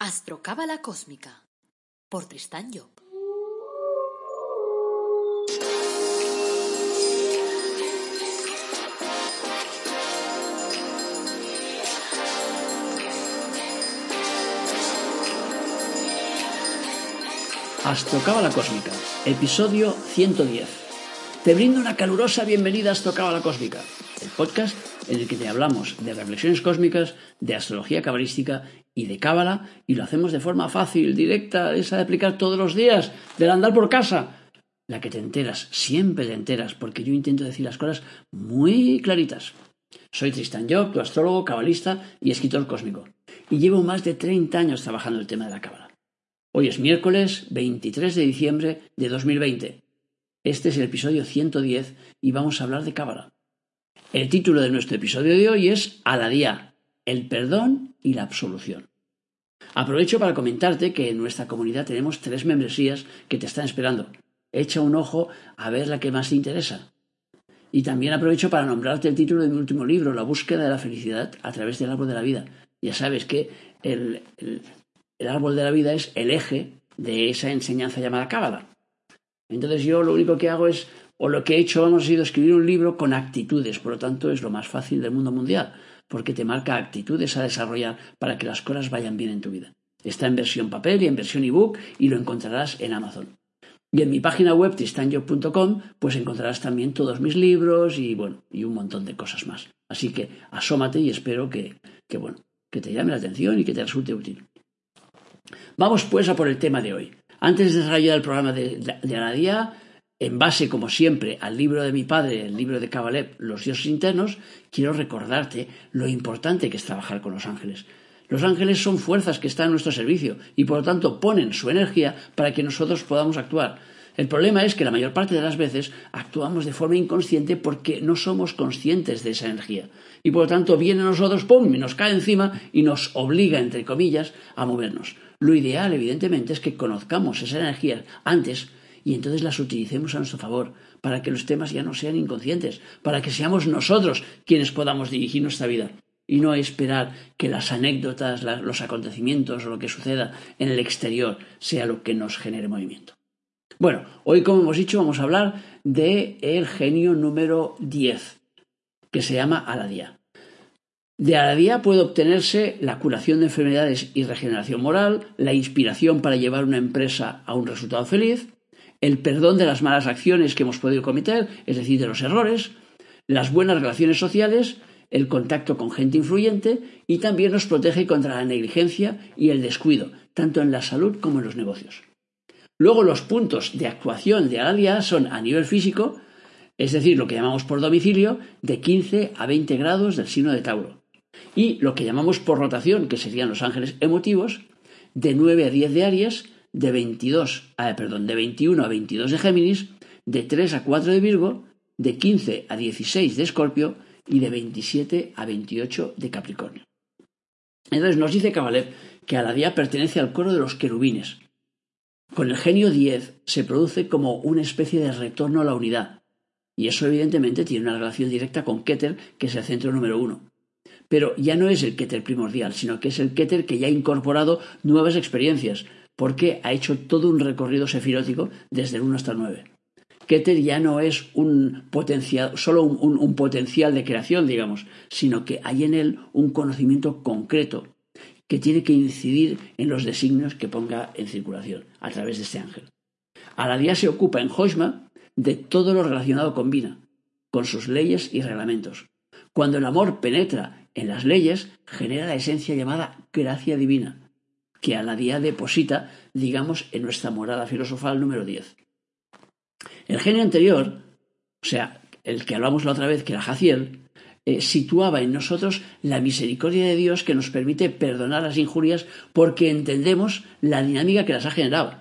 Astrocábala Cósmica por Tristán Job. Astrocábala Cósmica, episodio 110. Te brindo una calurosa bienvenida a Astrocábala Cósmica, el podcast en el que te hablamos de reflexiones cósmicas, de astrología cabalística y de cábala, y lo hacemos de forma fácil, directa, esa de aplicar todos los días, del andar por casa, la que te enteras, siempre te enteras, porque yo intento decir las cosas muy claritas. Soy Tristan Job, tu astrólogo, cabalista y escritor cósmico, y llevo más de 30 años trabajando el tema de la cábala. Hoy es miércoles 23 de diciembre de 2020. Este es el episodio 110 y vamos a hablar de cábala. El título de nuestro episodio de hoy es Aladía, el perdón y la absolución. Aprovecho para comentarte que en nuestra comunidad tenemos tres membresías que te están esperando. Echa un ojo a ver la que más te interesa. Y también aprovecho para nombrarte el título de mi último libro, La búsqueda de la felicidad a través del árbol de la vida. Ya sabes que el, el árbol de la vida es el eje de esa enseñanza llamada Cábala. Entonces yo lo único que hago es o lo que he hecho hemos sido escribir un libro con actitudes, por lo tanto es lo más fácil del mundo mundial, porque te marca actitudes a desarrollar para que las cosas vayan bien en tu vida. Está en versión papel y en versión ebook y lo encontrarás en Amazon. Y en mi página web tristanyo.com pues encontrarás también todos mis libros y bueno, y un montón de cosas más. Así que asómate y espero que, que bueno, que te llame la atención y que te resulte útil. Vamos pues a por el tema de hoy. Antes de desarrollar el programa de, de, de día, en base, como siempre, al libro de mi padre, el libro de Kabalev, Los dioses internos, quiero recordarte lo importante que es trabajar con los ángeles. Los ángeles son fuerzas que están a nuestro servicio y por lo tanto ponen su energía para que nosotros podamos actuar. El problema es que la mayor parte de las veces actuamos de forma inconsciente porque no somos conscientes de esa energía. Y por lo tanto viene a nosotros, ¡pum!, y nos cae encima y nos obliga, entre comillas, a movernos. Lo ideal, evidentemente, es que conozcamos esa energía antes y entonces las utilicemos a nuestro favor, para que los temas ya no sean inconscientes, para que seamos nosotros quienes podamos dirigir nuestra vida y no esperar que las anécdotas, los acontecimientos o lo que suceda en el exterior sea lo que nos genere movimiento. Bueno, hoy como hemos dicho vamos a hablar de el genio número 10, que se llama Aladía. De Aladía puede obtenerse la curación de enfermedades y regeneración moral, la inspiración para llevar una empresa a un resultado feliz, el perdón de las malas acciones que hemos podido cometer, es decir, de los errores, las buenas relaciones sociales, el contacto con gente influyente y también nos protege contra la negligencia y el descuido, tanto en la salud como en los negocios. Luego los puntos de actuación de Alia son a nivel físico, es decir, lo que llamamos por domicilio, de 15 a 20 grados del signo de Tauro. Y lo que llamamos por rotación, que serían los ángeles emotivos, de 9 a 10 de Aries, de 22, ah, perdón, de 21 a 22 de Géminis, de 3 a 4 de Virgo, de 15 a 16 de Escorpio y de 27 a 28 de Capricornio. Entonces nos dice Kabalev que a la día pertenece al coro de los querubines. Con el genio 10 se produce como una especie de retorno a la unidad, y eso evidentemente tiene una relación directa con Keter, que es el centro número uno. Pero ya no es el Keter primordial, sino que es el Keter que ya ha incorporado nuevas experiencias, porque ha hecho todo un recorrido sefirótico desde el 1 hasta el 9. Keter ya no es un potencial, solo un, potencial de creación, digamos, sino que hay en él un conocimiento concreto que tiene que incidir en los designios que ponga en circulación a través de este ángel. Aladía se ocupa en Hoshma de todo lo relacionado con Vina, con sus leyes y reglamentos. Cuando el amor penetra en las leyes, genera la esencia llamada gracia divina, que a la día deposita, digamos, en nuestra morada filosofal número 10. El genio anterior, o sea, el que hablamos la otra vez, que era Jaciel, eh, situaba en nosotros la misericordia de Dios que nos permite perdonar las injurias porque entendemos la dinámica que las ha generado.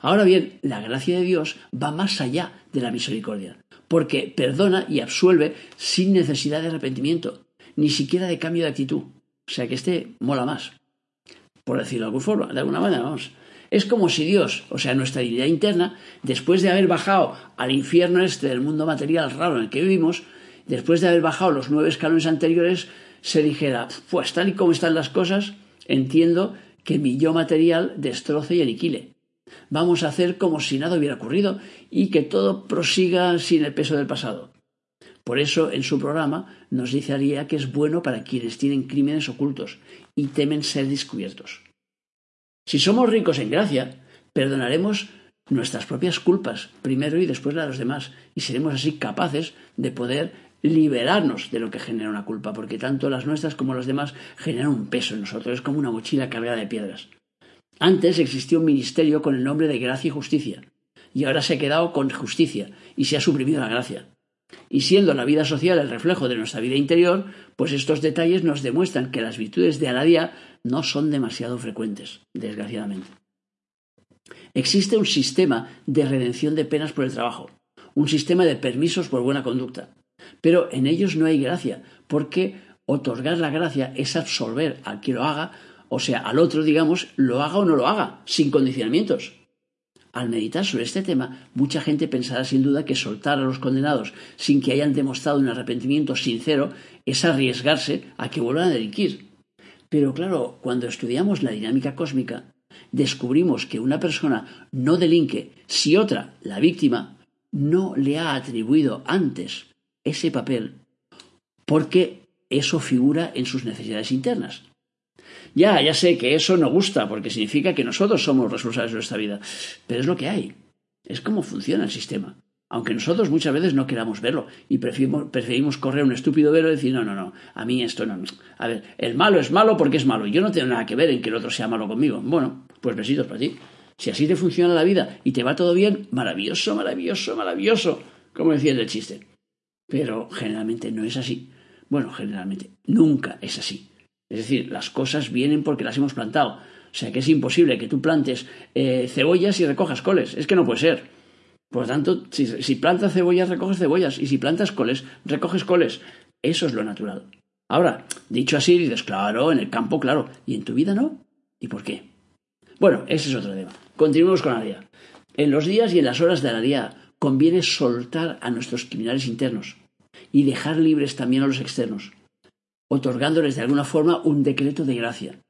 Ahora bien, la gracia de Dios va más allá de la misericordia, porque perdona y absuelve sin necesidad de arrepentimiento, ni siquiera de cambio de actitud. O sea que este mola más por decirlo de alguna forma, de alguna manera, vamos. Es como si Dios, o sea, nuestra divinidad interna, después de haber bajado al infierno este del mundo material raro en el que vivimos, después de haber bajado los nueve escalones anteriores, se dijera, pues tal y como están las cosas, entiendo que mi yo material destroce y aniquile. Vamos a hacer como si nada hubiera ocurrido y que todo prosiga sin el peso del pasado. Por eso, en su programa, nos dice Aría que es bueno para quienes tienen crímenes ocultos y temen ser descubiertos. Si somos ricos en gracia, perdonaremos nuestras propias culpas, primero y después las de los demás, y seremos así capaces de poder liberarnos de lo que genera una culpa, porque tanto las nuestras como las demás generan un peso en nosotros, es como una mochila cargada de piedras. Antes existía un ministerio con el nombre de gracia y justicia, y ahora se ha quedado con justicia, y se ha suprimido la gracia. Y siendo la vida social el reflejo de nuestra vida interior, pues estos detalles nos demuestran que las virtudes de Aladía no son demasiado frecuentes, desgraciadamente. Existe un sistema de redención de penas por el trabajo, un sistema de permisos por buena conducta, pero en ellos no hay gracia, porque otorgar la gracia es absolver al que lo haga, o sea, al otro, digamos, lo haga o no lo haga, sin condicionamientos. Al meditar sobre este tema, mucha gente pensará sin duda que soltar a los condenados sin que hayan demostrado un arrepentimiento sincero es arriesgarse a que vuelvan a delinquir. Pero claro, cuando estudiamos la dinámica cósmica, descubrimos que una persona no delinque si otra, la víctima, no le ha atribuido antes ese papel porque eso figura en sus necesidades internas. Ya, ya sé que eso no gusta porque significa que nosotros somos responsables de nuestra vida, pero es lo que hay. Es como funciona el sistema. Aunque nosotros muchas veces no queramos verlo y preferimos, correr un estúpido velo y decir, no, no, no, a mí esto no. A ver, el malo es malo porque es malo. Yo no tengo nada que ver en que el otro sea malo conmigo. Bueno, pues besitos para ti. Si así te funciona la vida y te va todo bien, maravilloso, maravilloso, maravilloso, como decía el chiste. Pero generalmente no es así. Bueno, generalmente nunca es así. Es decir, las cosas vienen porque las hemos plantado. O sea que es imposible que tú plantes eh, cebollas y recojas coles. Es que no puede ser. Por lo tanto, si, plantas cebollas, recoges cebollas. Y si plantas coles, recoges coles. Eso es lo natural. Ahora, dicho así, dices, claro, en el campo, claro. ¿Y en tu vida no? ¿Y por qué? Bueno, ese es otro tema. Continuemos con la día. En los días y en las horas de la día conviene soltar a nuestros criminales internos y dejar libres también a los externos otorgándoles de alguna forma un decreto de gracia.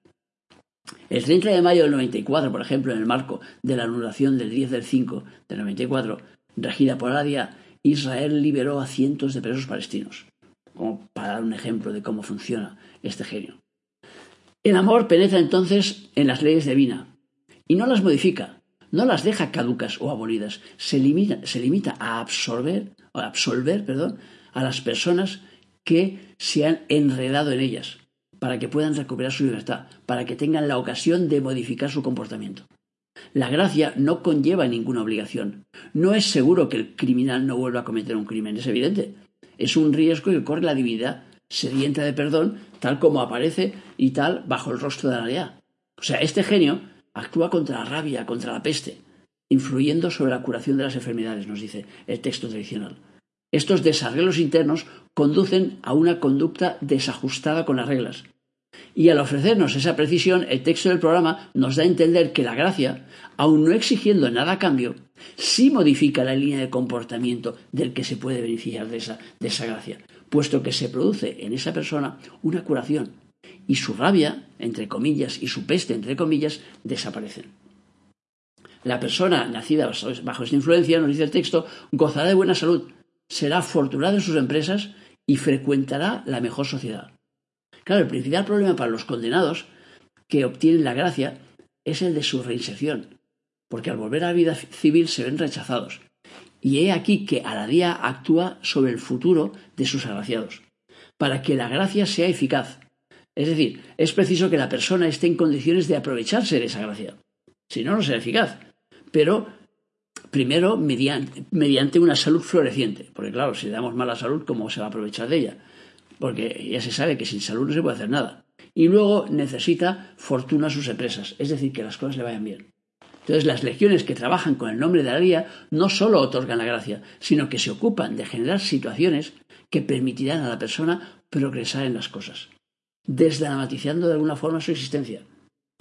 El 30 de mayo del 94, por ejemplo, en el marco de la anulación del 10 del 5 del 94, regida por Adia, Israel liberó a cientos de presos palestinos, como para dar un ejemplo de cómo funciona este genio. El amor penetra entonces en las leyes de Vina y no las modifica, no las deja caducas o abolidas, se limita, a absorber, a absolver perdón, a las personas que se han enredado en ellas, para que puedan recuperar su libertad, para que tengan la ocasión de modificar su comportamiento. La gracia no conlleva ninguna obligación. No es seguro que el criminal no vuelva a cometer un crimen, es evidente. Es un riesgo que corre la divinidad sedienta de perdón, tal como aparece y tal bajo el rostro de la realidad. O sea, este genio actúa contra la rabia, contra la peste, influyendo sobre la curación de las enfermedades, nos dice el texto tradicional. Estos desarreglos internos conducen a una conducta desajustada con las reglas. Y al ofrecernos esa precisión, el texto del programa nos da a entender que la gracia, aun no exigiendo nada a cambio, sí modifica la línea de comportamiento del que se puede beneficiar de esa, de esa gracia, puesto que se produce en esa persona una curación y su rabia, entre comillas, y su peste, entre comillas, desaparecen. La persona nacida bajo esta influencia, nos dice el texto, gozará de buena salud, será afortunado en sus empresas y frecuentará la mejor sociedad. Claro, el principal problema para los condenados que obtienen la gracia es el de su reinserción, porque al volver a la vida civil se ven rechazados. Y he aquí que a la día actúa sobre el futuro de sus agraciados, para que la gracia sea eficaz. Es decir, es preciso que la persona esté en condiciones de aprovecharse de esa gracia. Si no, no será eficaz. Pero Primero, mediante, una salud floreciente, porque claro, si le damos mala salud, ¿cómo se va a aprovechar de ella? Porque ya se sabe que sin salud no se puede hacer nada. Y luego necesita fortuna a sus empresas, es decir, que las cosas le vayan bien. Entonces, las legiones que trabajan con el nombre de la guía no solo otorgan la gracia, sino que se ocupan de generar situaciones que permitirán a la persona progresar en las cosas, desdramatizando de alguna forma su existencia,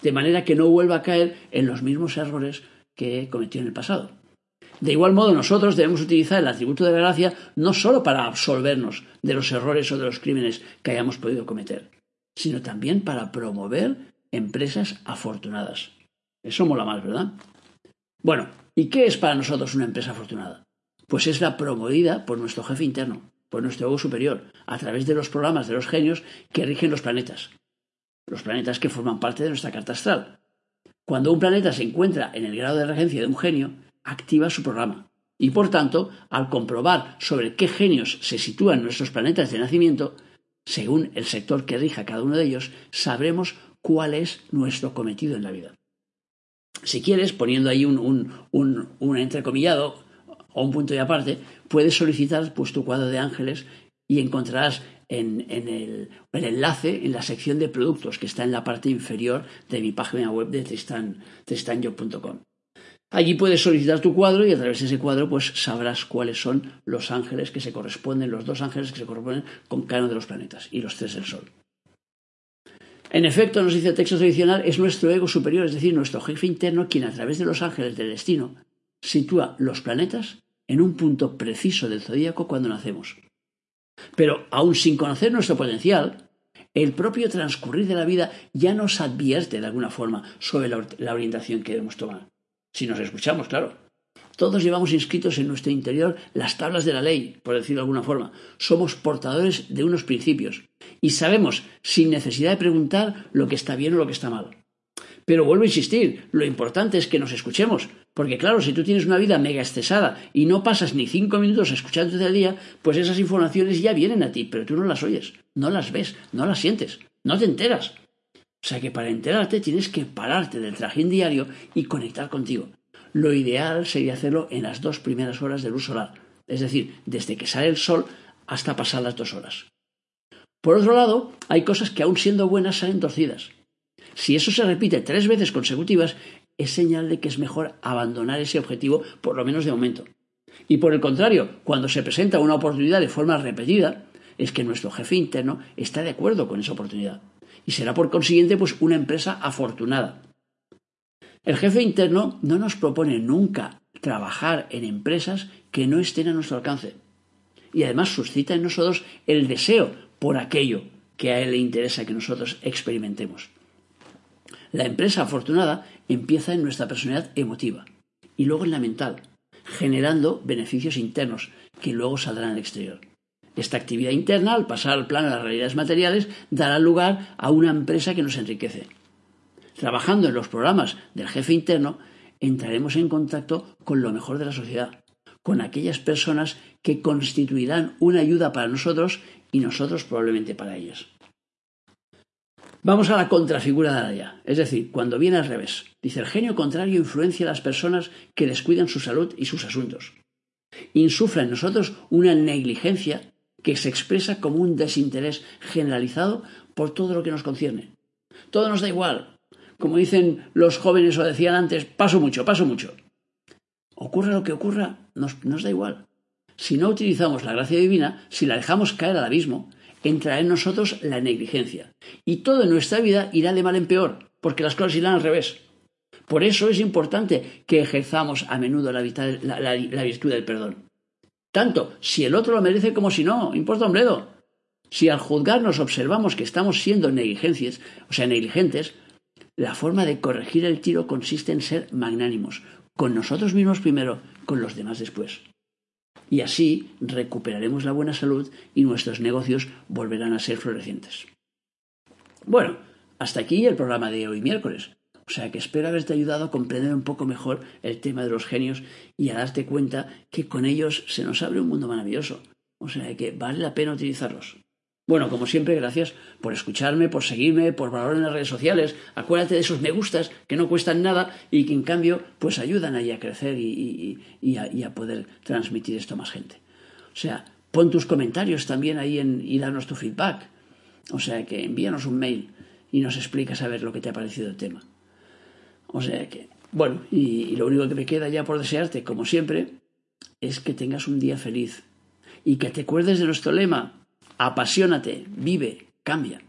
de manera que no vuelva a caer en los mismos errores que cometió en el pasado. De igual modo, nosotros debemos utilizar el atributo de la gracia no solo para absolvernos de los errores o de los crímenes que hayamos podido cometer, sino también para promover empresas afortunadas. Eso mola más, ¿verdad? Bueno, ¿y qué es para nosotros una empresa afortunada? Pues es la promovida por nuestro jefe interno, por nuestro ego superior, a través de los programas de los genios que rigen los planetas. Los planetas que forman parte de nuestra carta astral. Cuando un planeta se encuentra en el grado de regencia de un genio, activa su programa. Y por tanto, al comprobar sobre qué genios se sitúan nuestros planetas de nacimiento, según el sector que rija cada uno de ellos, sabremos cuál es nuestro cometido en la vida. Si quieres, poniendo ahí un, un, entrecomillado o un punto de aparte, puedes solicitar pues, tu cuadro de ángeles y encontrarás en, el, enlace en la sección de productos que está en la parte inferior de mi página web de tristanyo.com. Allí puedes solicitar tu cuadro y a través de ese cuadro pues sabrás cuáles son los ángeles que se corresponden, los dos ángeles que se corresponden con cada uno de los planetas y los tres del Sol. En efecto, nos dice el texto tradicional, es nuestro ego superior, es decir, nuestro jefe interno, quien a través de los ángeles del destino sitúa los planetas en un punto preciso del zodíaco cuando nacemos. Pero aun sin conocer nuestro potencial, el propio transcurrir de la vida ya nos advierte de alguna forma sobre la orientación que debemos tomar. Si nos escuchamos, claro. Todos llevamos inscritos en nuestro interior las tablas de la ley, por decirlo de alguna forma. Somos portadores de unos principios y sabemos, sin necesidad de preguntar, lo que está bien o lo que está mal. Pero vuelvo a insistir, lo importante es que nos escuchemos, porque claro, si tú tienes una vida mega estresada y no pasas ni cinco minutos escuchándote al día, pues esas informaciones ya vienen a ti, pero tú no las oyes, no las ves, no las sientes, no te enteras. O sea que para enterarte tienes que pararte del trajín diario y conectar contigo. Lo ideal sería hacerlo en las dos primeras horas de luz solar, es decir, desde que sale el sol hasta pasar las dos horas. Por otro lado, hay cosas que aun siendo buenas salen torcidas. Si eso se repite tres veces consecutivas, es señal de que es mejor abandonar ese objetivo, por lo menos de momento. Y por el contrario, cuando se presenta una oportunidad de forma repetida, es que nuestro jefe interno está de acuerdo con esa oportunidad y será por consiguiente pues una empresa afortunada. El jefe interno no nos propone nunca trabajar en empresas que no estén a nuestro alcance y además suscita en nosotros el deseo por aquello que a él le interesa que nosotros experimentemos. La empresa afortunada empieza en nuestra personalidad emotiva y luego en la mental, generando beneficios internos que luego saldrán al exterior. Esta actividad interna, al pasar al plano de las realidades materiales, dará lugar a una empresa que nos enriquece. Trabajando en los programas del jefe interno, entraremos en contacto con lo mejor de la sociedad, con aquellas personas que constituirán una ayuda para nosotros y nosotros probablemente para ellas. Vamos a la contrafigura de allá, es decir, cuando viene al revés. Dice, el genio contrario influencia a las personas que descuidan su salud y sus asuntos. Insufla en nosotros una negligencia que se expresa como un desinterés generalizado por todo lo que nos concierne. Todo nos da igual. Como dicen los jóvenes o decían antes, paso mucho, paso mucho. Ocurra lo que ocurra, nos, nos da igual. Si no utilizamos la gracia divina, si la dejamos caer al abismo, entrará en nosotros la negligencia. Y todo en nuestra vida irá de mal en peor, porque las cosas irán al revés. Por eso es importante que ejerzamos a menudo la, virtud del perdón. Tanto si el otro lo merece como si no, importa un bledo. Si al juzgarnos observamos que estamos siendo negligencias, o sea, negligentes, la forma de corregir el tiro consiste en ser magnánimos, con nosotros mismos primero, con los demás después. Y así recuperaremos la buena salud y nuestros negocios volverán a ser florecientes. Bueno, hasta aquí el programa de hoy miércoles. O sea que espero haberte ayudado a comprender un poco mejor el tema de los genios y a darte cuenta que con ellos se nos abre un mundo maravilloso. O sea que vale la pena utilizarlos. Bueno, como siempre, gracias por escucharme, por seguirme, por valorar en las redes sociales. Acuérdate de esos me gustas que no cuestan nada y que en cambio pues ayudan ahí a crecer y, a, a, poder transmitir esto a más gente. O sea, pon tus comentarios también ahí en, y danos tu feedback. O sea que envíanos un mail y nos explicas a ver lo que te ha parecido el tema. O sea que, bueno, y, lo único que me queda ya por desearte, como siempre, es que tengas un día feliz y que te acuerdes de nuestro lema, apasionate, vive, cambia.